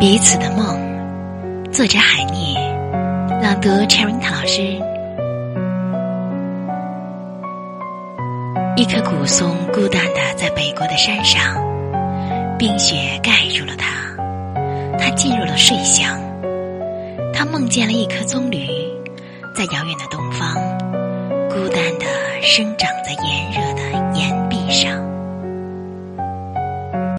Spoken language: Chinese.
彼此的梦，作者海涅，朗读陈文塔老师。一棵古松孤单的在北国的山上，冰雪盖住了它，它进入了睡乡。他梦见了一棵棕榈，在遥远的东方，孤单的生长在炎热。